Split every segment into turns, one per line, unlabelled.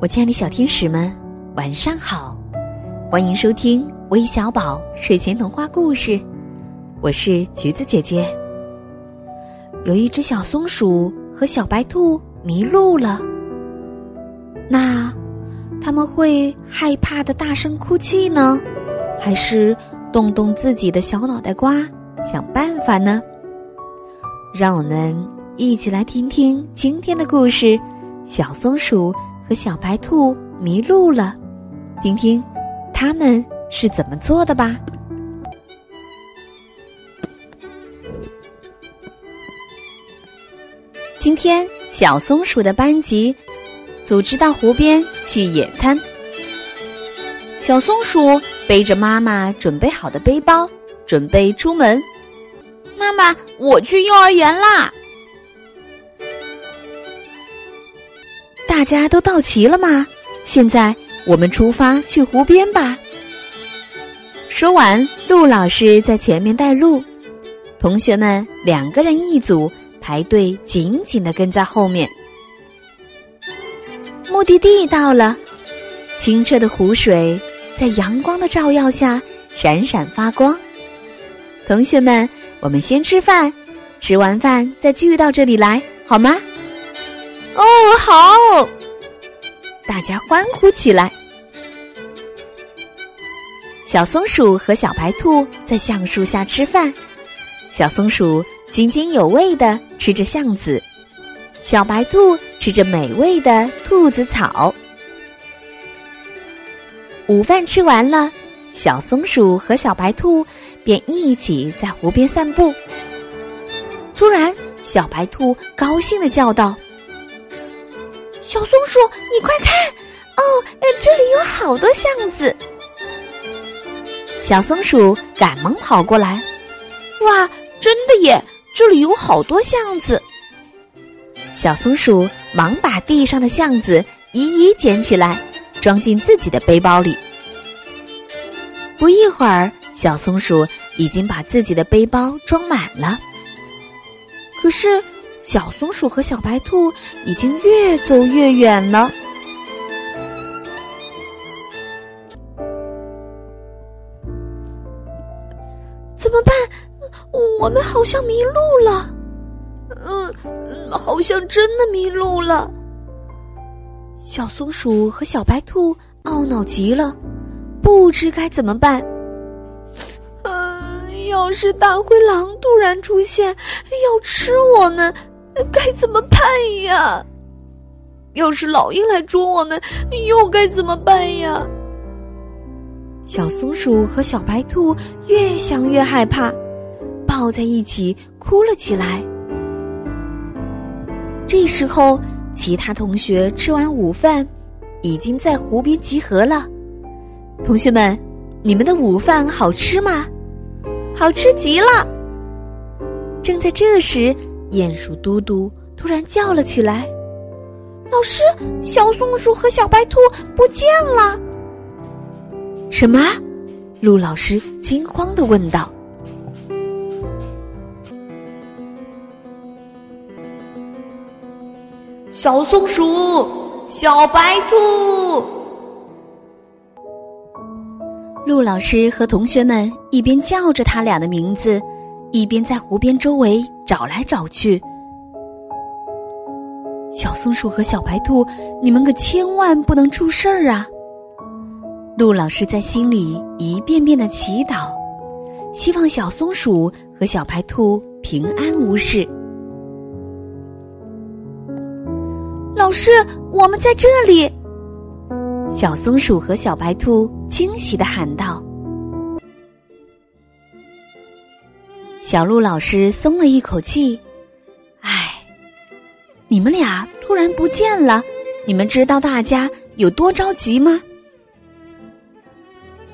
我亲爱的小天使们，晚上好！欢迎收听微小宝睡前童话故事，我是橘子姐姐。有一只小松鼠和小白兔迷路了，那他们会害怕的大声哭泣呢，还是动动自己的小脑袋瓜想办法呢？让我们一起来听听今天的故事：小松鼠。和小白兔迷路了，听听他们是怎么做的吧。今天，小松鼠的班级组织到湖边去野餐。小松鼠背着妈妈准备好的背包，准备出门。
妈妈，我去幼儿园啦！
大家都到齐了吗？现在我们出发去湖边吧。说完，陆老师在前面带路，同学们两个人一组，排队紧紧的跟在后面。目的地到了，清澈的湖水在阳光的照耀下闪闪发光。同学们，我们先吃饭，吃完饭再聚到这里来，好吗？
哦，好！
大家欢呼起来。小松鼠和小白兔在橡树下吃饭，小松鼠津津有味的吃着橡子，小白兔吃着美味的兔子草。午饭吃完了，小松鼠和小白兔便一起在湖边散步。突然，小白兔高兴的叫道。
小松鼠，你快看，哦，这里有好多橡子。
小松鼠赶忙跑过来，
哇，真的耶，这里有好多橡子。
小松鼠忙把地上的橡子一一捡起来，装进自己的背包里。不一会儿，小松鼠已经把自己的背包装满了。可是。小松鼠和小白兔已经越走越远了，
怎么办？我们好像迷路了。嗯，好像真的迷路了。
小松鼠和小白兔懊恼极了，不知该怎么办。
嗯，要是大灰狼突然出现，要吃我们。该怎么办呀？要是老鹰来捉我们，又该怎么办呀？
小松鼠和小白兔越想越害怕，抱在一起哭了起来。这时候，其他同学吃完午饭，已经在湖边集合了。同学们，你们的午饭好吃吗？
好吃极了。
正在这时。鼹鼠嘟嘟突然叫了起来：“
老师，小松鼠和小白兔不见了！”
什么？陆老师惊慌的问道：“
小松鼠，小白兔！”
陆老师和同学们一边叫着他俩的名字。一边在湖边周围找来找去，小松鼠和小白兔，你们可千万不能出事儿啊！陆老师在心里一遍遍的祈祷，希望小松鼠和小白兔平安无事。
老师，我们在这里！
小松鼠和小白兔惊喜的喊道。小鹿老师松了一口气，唉，你们俩突然不见了，你们知道大家有多着急吗？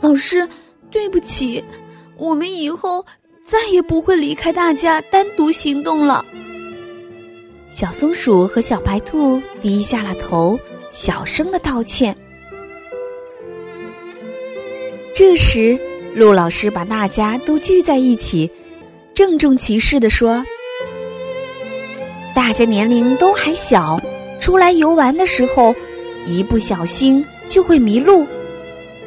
老师，对不起，我们以后再也不会离开大家单独行动了。
小松鼠和小白兔低下了头，小声的道歉。这时，陆老师把大家都聚在一起。郑重其事地说：“大家年龄都还小，出来游玩的时候，一不小心就会迷路，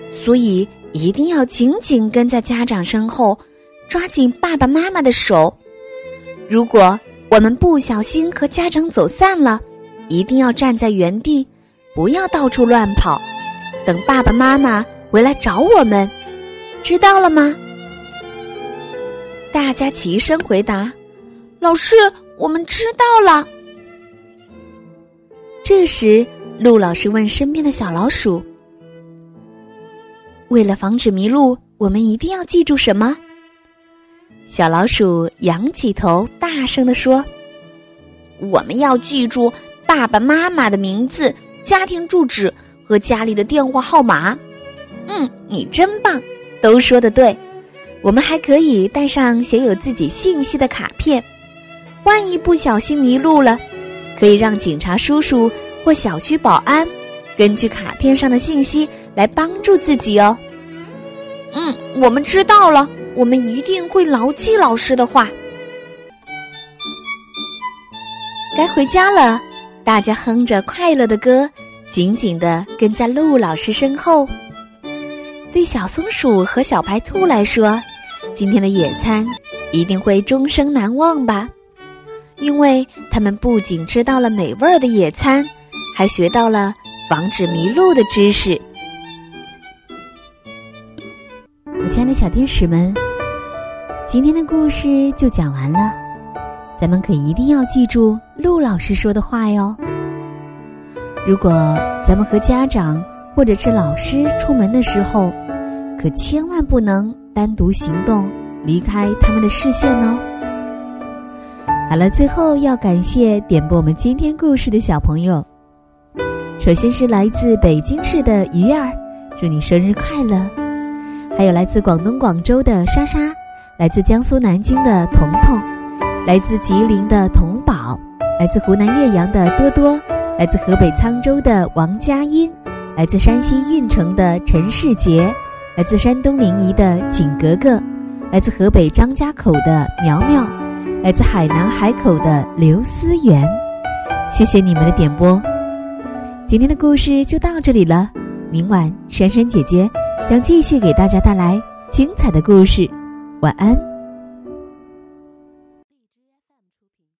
所以一定要紧紧跟在家长身后，抓紧爸爸妈妈的手。如果我们不小心和家长走散了，一定要站在原地，不要到处乱跑，等爸爸妈妈回来找我们，知道了吗？大家齐声回答：“
老师，我们知道了。”
这时，陆老师问身边的小老鼠：“为了防止迷路，我们一定要记住什么？”小老鼠仰起头，大声地说：“
我们要记住爸爸妈妈的名字、家庭住址和家里的电话号码。”
嗯，你真棒，都说的对。我们还可以带上写有自己信息的卡片，万一不小心迷路了，可以让警察叔叔或小区保安根据卡片上的信息来帮助自己哦。
嗯，我们知道了。我们一定会牢记老师的话。
该回家了，大家哼着快乐的歌，紧紧的跟在陆老师身后。对小松鼠和小白兔来说，今天的野餐一定会终生难忘吧？因为他们不仅吃到了美味的野餐，还学到了防止迷路的知识。我亲爱的小天使们。今天的故事就讲完了，咱们可一定要记住陆老师说的话哟。如果咱们和家长或者是老师出门的时候，可千万不能单独行动，离开他们的视线哦。好了，最后要感谢点播我们今天故事的小朋友。首先是来自北京市的鱼儿，祝你生日快乐！还有来自广东广州的莎莎。来自江苏南京的彤彤，来自吉林的童宝，来自湖南岳阳的多多，来自河北沧州的王佳英，来自山西运城的陈世杰，来自山东临沂的景格格，来自河北张家口的苗苗，来自海南海口的刘思源。谢谢你们的点播，今天的故事就到这里了。明晚珊珊姐姐将继续给大家带来精彩的故事。晚安。